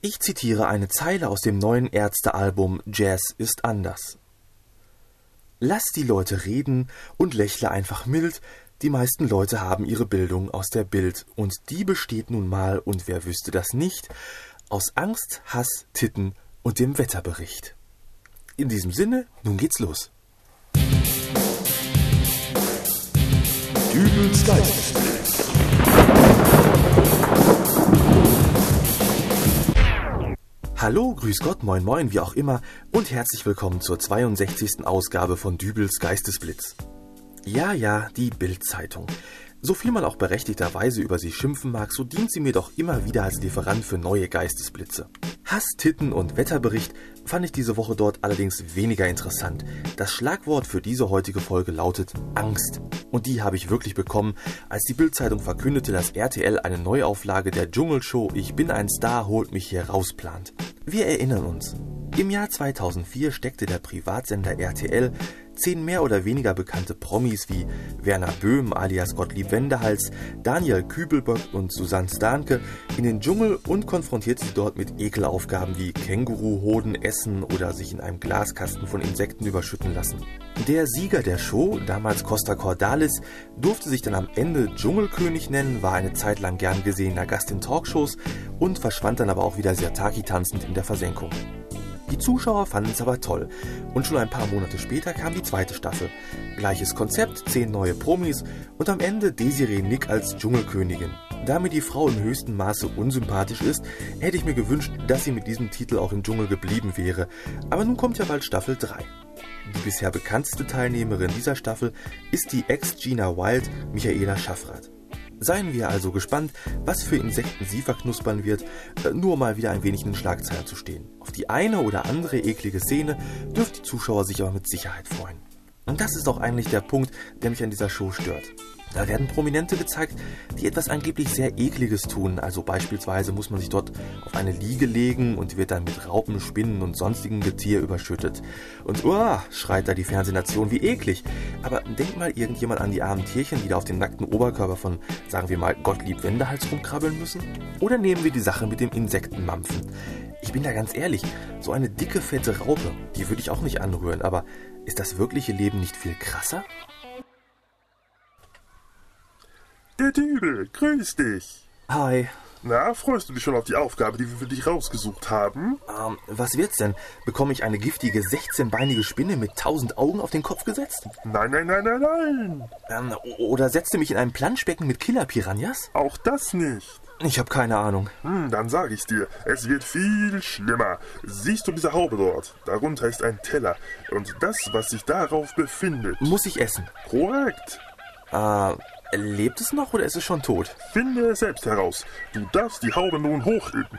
Ich zitiere eine Zeile aus dem neuen Ärztealbum Jazz ist anders. Lass die Leute reden und lächle einfach mild. Die meisten Leute haben ihre Bildung aus der Bild und die besteht nun mal, und wer wüsste das nicht, aus Angst, Hass, Titten und dem Wetterbericht. In diesem Sinne, nun geht's los. Dübels Geistesblitz. Hallo, grüß Gott, moin moin, wie auch immer und herzlich willkommen zur 62. Ausgabe von Dübels Geistesblitz. Ja, ja, die Bildzeitung. So viel man auch berechtigterweise über sie schimpfen mag, so dient sie mir doch immer wieder als Lieferant für neue Geistesblitze. Hass, Titten und Wetterbericht fand ich diese Woche dort allerdings weniger interessant. Das Schlagwort für diese heutige Folge lautet Angst. Und die habe ich wirklich bekommen, als die Bildzeitung verkündete, dass RTL eine Neuauflage der Dschungelshow Ich bin ein Star holt mich hier raus plant. Wir erinnern uns. Im Jahr 2004 steckte der Privatsender RTL zehn mehr oder weniger bekannte Promis wie Werner Böhm alias Gottlieb Wendehals, Daniel Kübelböck und Susanne Starnke in den Dschungel und konfrontierte sie dort mit Ekelaufgaben wie Känguruhoden essen oder sich in einem Glaskasten von Insekten überschütten lassen. Der Sieger der Show, damals Costa Cordalis, durfte sich dann am Ende Dschungelkönig nennen, war eine Zeit lang gern gesehener Gast in Talkshows und verschwand dann aber auch wieder sehr tanzend in der Versenkung. Die Zuschauer fanden es aber toll. Und schon ein paar Monate später kam die zweite Staffel. Gleiches Konzept, zehn neue Promis und am Ende Desiree Nick als Dschungelkönigin. Da mir die Frau im höchsten Maße unsympathisch ist, hätte ich mir gewünscht, dass sie mit diesem Titel auch im Dschungel geblieben wäre. Aber nun kommt ja bald Staffel 3. Die bisher bekannteste Teilnehmerin dieser Staffel ist die Ex-Gina Wild, Michaela Schaffrath. Seien wir also gespannt, was für Insekten sie verknuspern wird, äh, nur mal wieder ein wenig in den Schlagzeilen zu stehen. Auf die eine oder andere eklige Szene dürfen die Zuschauer sich aber mit Sicherheit freuen. Und das ist auch eigentlich der Punkt, der mich an dieser Show stört. Da werden Prominente gezeigt, die etwas angeblich sehr Ekliges tun. Also beispielsweise muss man sich dort auf eine Liege legen und wird dann mit Raupen, Spinnen und sonstigen Getier überschüttet. Und uah, schreit da die Fernsehnation, wie eklig. Aber denkt mal irgendjemand an die armen Tierchen, die da auf dem nackten Oberkörper von, sagen wir mal, Gottlieb Wendehals rumkrabbeln müssen? Oder nehmen wir die Sache mit dem Insektenmampfen? Ich bin da ganz ehrlich, so eine dicke, fette Raupe, die würde ich auch nicht anrühren, aber ist das wirkliche Leben nicht viel krasser? Der Dübel, grüß dich. Hi. Na, freust du dich schon auf die Aufgabe, die wir für dich rausgesucht haben? Ähm, was wird's denn? Bekomme ich eine giftige 16-beinige Spinne mit tausend Augen auf den Kopf gesetzt? Nein, nein, nein, nein, nein. Ähm, oder setzt du mich in ein Planschbecken mit Killer-Piranhas? Auch das nicht. Ich habe keine Ahnung. Hm, dann sag ich's dir. Es wird viel schlimmer. Siehst du diese Haube dort? Darunter ist ein Teller. Und das, was sich darauf befindet... Muss ich essen? Korrekt. Äh... Lebt es noch oder ist es schon tot? Finde es selbst heraus. Du darfst die Haube nun hochheben.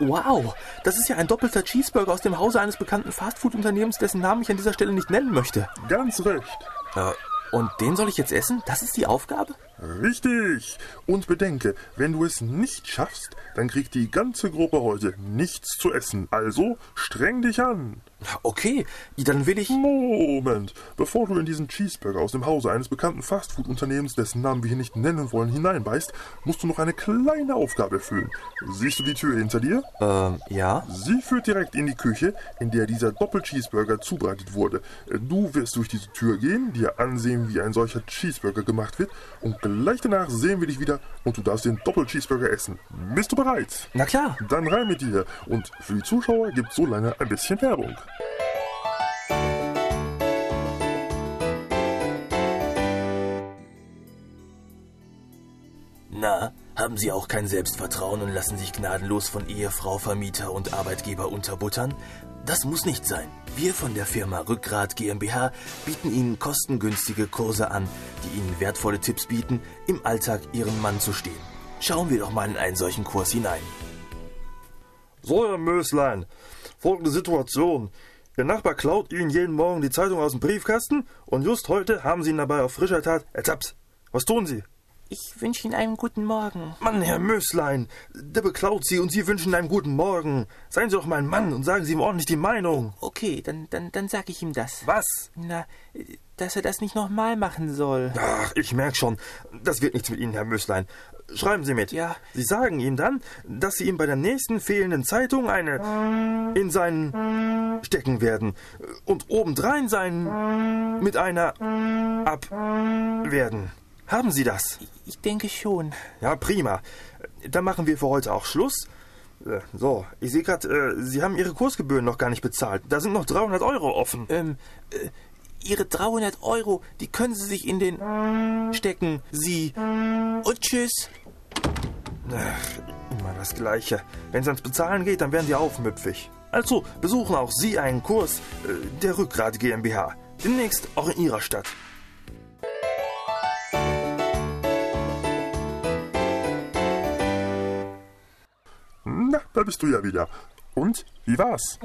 Wow, das ist ja ein doppelter Cheeseburger aus dem Hause eines bekannten Fastfood-Unternehmens, dessen Namen ich an dieser Stelle nicht nennen möchte. Ganz recht. Äh, und den soll ich jetzt essen? Das ist die Aufgabe? Richtig. Und bedenke, wenn du es nicht schaffst, dann kriegt die ganze Gruppe heute nichts zu essen. Also streng dich an. Okay, dann will ich. Moment. Bevor du in diesen Cheeseburger aus dem Hause eines bekannten Fastfood-Unternehmens, dessen Namen wir hier nicht nennen wollen, hineinbeißt, musst du noch eine kleine Aufgabe erfüllen. Siehst du die Tür hinter dir? Ähm, ja. Sie führt direkt in die Küche, in der dieser Doppel-Cheeseburger zubereitet wurde. Du wirst durch diese Tür gehen, dir ansehen, wie ein solcher Cheeseburger gemacht wird und Gleich danach sehen wir dich wieder und du darfst den Doppel-Cheeseburger essen. Bist du bereit? Na klar. Dann rein mit dir. Und für die Zuschauer gibt so lange ein bisschen Werbung. Haben Sie auch kein Selbstvertrauen und lassen sich gnadenlos von Ehefrau, Vermieter und Arbeitgeber unterbuttern? Das muss nicht sein. Wir von der Firma Rückgrat GmbH bieten Ihnen kostengünstige Kurse an, die Ihnen wertvolle Tipps bieten, im Alltag Ihrem Mann zu stehen. Schauen wir doch mal in einen solchen Kurs hinein. So, Herr Möslein, folgende Situation. Ihr Nachbar klaut Ihnen jeden Morgen die Zeitung aus dem Briefkasten und just heute haben Sie ihn dabei auf frischer Tat ertappt. Was tun Sie? Ich wünsche Ihnen einen guten Morgen. Mann, Herr Möslein, der beklaut Sie und Sie wünschen einen guten Morgen. Seien Sie doch mein Mann und sagen Sie ihm ordentlich die Meinung. Okay, dann, dann, dann sag ich ihm das. Was? Na, dass er das nicht nochmal machen soll. Ach, ich merk schon. Das wird nichts mit Ihnen, Herr Möslein. schreiben Sie mit. Ja. Sie sagen ihm dann, dass Sie ihm bei der nächsten fehlenden Zeitung eine in seinen stecken werden und obendrein sein mit einer ab werden. Haben Sie das? Ich denke schon. Ja, prima. Dann machen wir für heute auch Schluss. Äh, So, ich sehe gerade, äh, Sie haben Ihre Kursgebühren noch gar nicht bezahlt. Da sind noch 300 Euro offen. Ähm, äh, Ihre 300 Euro, die können Sie sich in den stecken. Sie. Und tschüss. Ach, immer das Gleiche. Wenn es ans Bezahlen geht, dann werden Sie aufmüpfig. Also besuchen auch Sie einen Kurs äh, der Rückgrat GmbH. Demnächst auch in Ihrer Stadt. Da bist du ja wieder. Und, wie war's?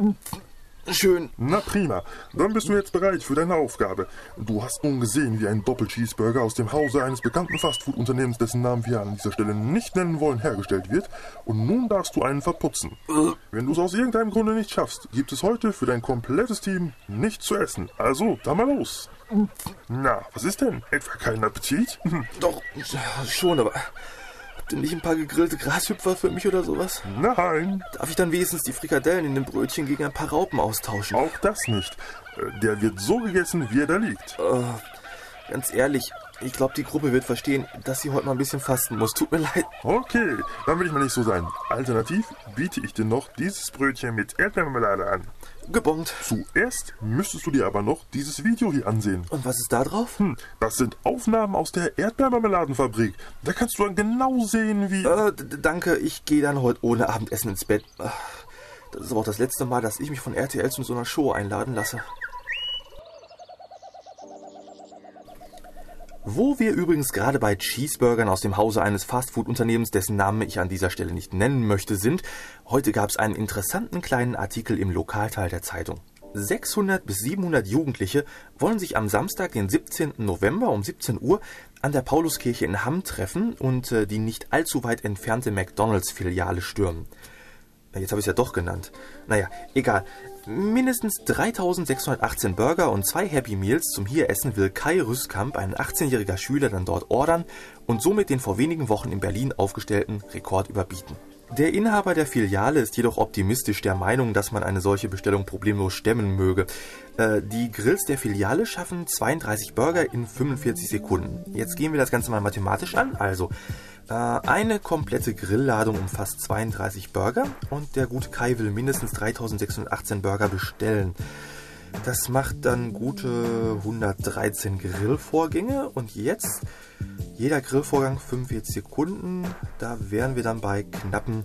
Schön. Na prima, dann bist du jetzt bereit für deine Aufgabe. Du hast nun gesehen, wie ein Doppel-Cheeseburger aus dem Hause eines bekannten Fastfood-Unternehmens, dessen Namen wir an dieser Stelle nicht nennen wollen, hergestellt wird. Und nun darfst du einen verputzen. Wenn du es aus irgendeinem Grunde nicht schaffst, gibt es heute für dein komplettes Team nichts zu essen. Also, dann mal los. Na, was ist denn? Etwa kein Appetit? Doch, schon, aber habt ihr nicht ein paar gegrillte Grashüpfer für mich oder sowas? Nein, Darf ich dann wenigstens die Frikadellen in den Brötchen gegen ein paar Raupen austauschen? auch das nicht. Äh, Der wird so gegessen, wie er da liegt. Äh, ganz ehrlich, ich glaube, die Gruppe wird verstehen, dass sie heute mal ein bisschen fasten muss. Tut mir leid. Okay, dann will ich mal nicht so sein. Alternativ biete ich dir noch dieses Brötchen mit Erdbeermarmelade an. Gebongt. Zuerst müsstest du dir aber noch dieses Video hier ansehen. Und was ist da drauf? Hm, das sind Aufnahmen aus der Erdbeermarmeladenfabrik. Da kannst du dann genau sehen, wie... Äh, danke, ich gehe dann heute ohne Abendessen ins Bett. Das ist aber auch das letzte Mal, dass ich mich von RTL zu so einer Show einladen lasse. Wo wir übrigens gerade bei Cheeseburgern aus dem Hause eines Fastfood-Unternehmens, dessen Namen ich an dieser Stelle nicht nennen möchte, sind, heute gab es einen interessanten kleinen Artikel im Lokalteil der Zeitung. 600 bis 700 Jugendliche wollen sich am Samstag, den 17. November um 17 Uhr an der Pauluskirche in Hamm treffen und äh, die nicht allzu weit entfernte McDonalds-Filiale stürmen. Jetzt habe ich es ja doch genannt. Naja, egal. Mindestens 3618 Burger und zwei Happy Meals zum hier essen will Kai Rüskamp, ein 18-jähriger Schüler, dann dort ordern und somit den vor wenigen Wochen in Berlin aufgestellten Rekord überbieten. Der Inhaber der Filiale ist jedoch optimistisch der Meinung, dass man eine solche Bestellung problemlos stemmen möge. Äh, die Grills der Filiale schaffen 32 Burger in 45 Sekunden. Jetzt gehen wir das Ganze mal mathematisch an. Also, äh, eine komplette Grillladung umfasst 32 Burger und der gute Kai will mindestens 3618 Burger bestellen. Das macht dann gute 113 Grillvorgänge und jetzt jeder Grillvorgang 45 Sekunden. Da wären wir dann bei knappen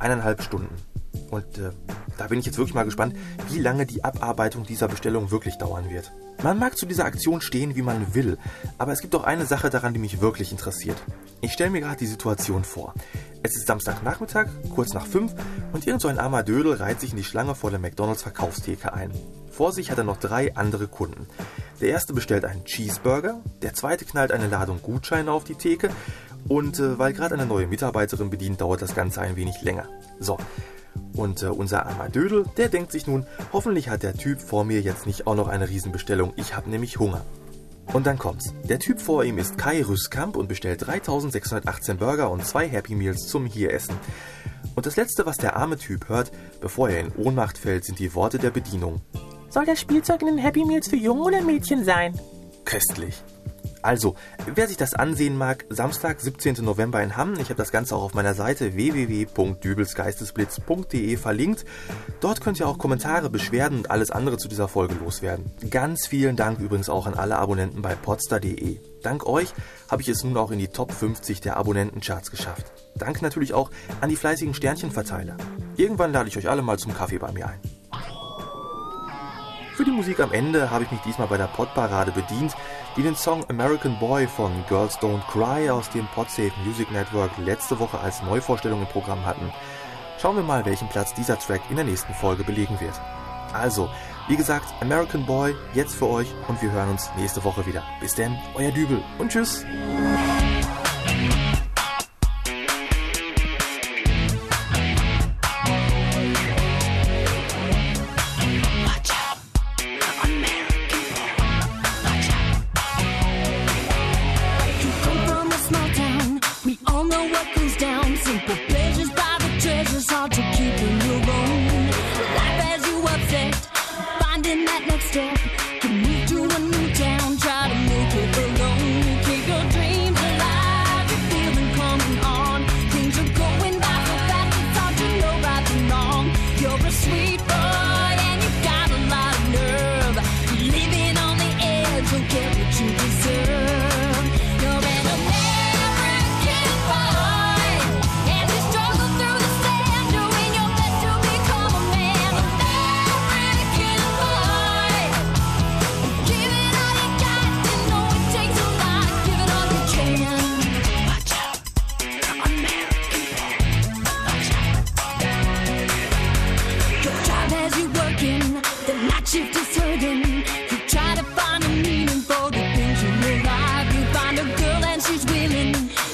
eineinhalb Stunden. Und äh, da bin ich jetzt wirklich mal gespannt, wie lange die Abarbeitung dieser Bestellung wirklich dauern wird. Man mag zu dieser Aktion stehen, wie man will, aber es gibt auch eine Sache daran, die mich wirklich interessiert. Ich stelle mir gerade die Situation vor. Es ist Samstagnachmittag, kurz nach fünf, und irgend so ein armer Dödel reiht sich in die Schlange vor der McDonalds Verkaufstheke ein. Vor sich hat er noch drei andere Kunden. Der erste bestellt einen Cheeseburger, der zweite knallt eine Ladung Gutscheine auf die Theke und äh, weil gerade eine neue Mitarbeiterin bedient, dauert das Ganze ein wenig länger. So, und äh, unser armer Dödel, der denkt sich nun, hoffentlich hat der Typ vor mir jetzt nicht auch noch eine Riesenbestellung, ich habe nämlich Hunger. Und dann kommt's. Der Typ vor ihm ist Kai Rüskamp und bestellt 3618 Burger und zwei Happy Meals zum Hieressen. Und das letzte, was der arme Typ hört, bevor er in Ohnmacht fällt, sind die Worte der Bedienung. Soll das Spielzeug in den Happy Meals für Jungen oder Mädchen sein? Köstlich. Also, wer sich das ansehen mag, Samstag, 17. November in Hamm. Ich habe das Ganze auch auf meiner Seite www.dübelsgeistesblitz.de verlinkt. Dort könnt ihr auch Kommentare, Beschwerden und alles andere zu dieser Folge loswerden. Ganz vielen Dank übrigens auch an alle Abonnenten bei podster.de. Dank euch habe ich es nun auch in die Top 50 der Abonnentencharts geschafft. Dank natürlich auch an die fleißigen Sternchenverteiler. Irgendwann lade ich euch alle mal zum Kaffee bei mir ein. Für die Musik am Ende habe ich mich diesmal bei der Podparade bedient, die den Song American Boy von Girls Don't Cry aus dem Podsafe Music Network letzte Woche als Neuvorstellung im Programm hatten. Schauen wir mal, welchen Platz dieser Track in der nächsten Folge belegen wird. Also, wie gesagt, American Boy jetzt für euch und wir hören uns nächste Woche wieder. Bis denn, euer Dübel und tschüss.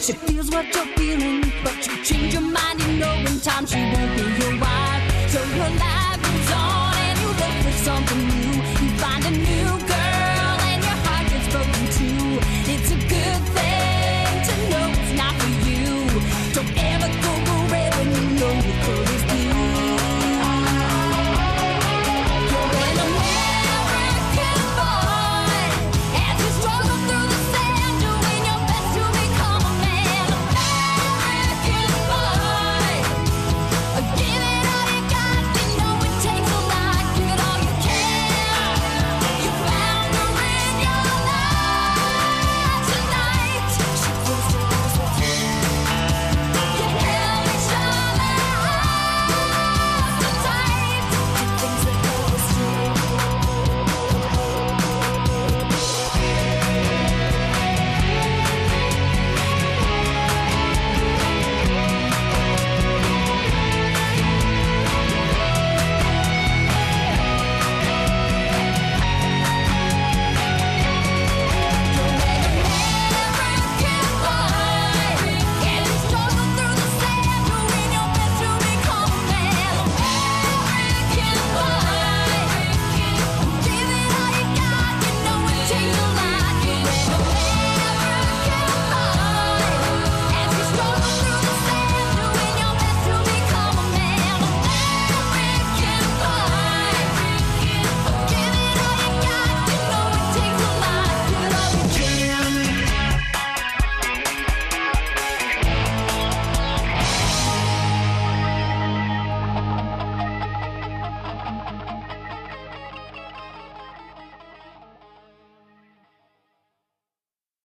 She feels what you're feeling, but you change your mind. You know in time she won't be your wife. So your life goes on, and you look for something new. You find a new.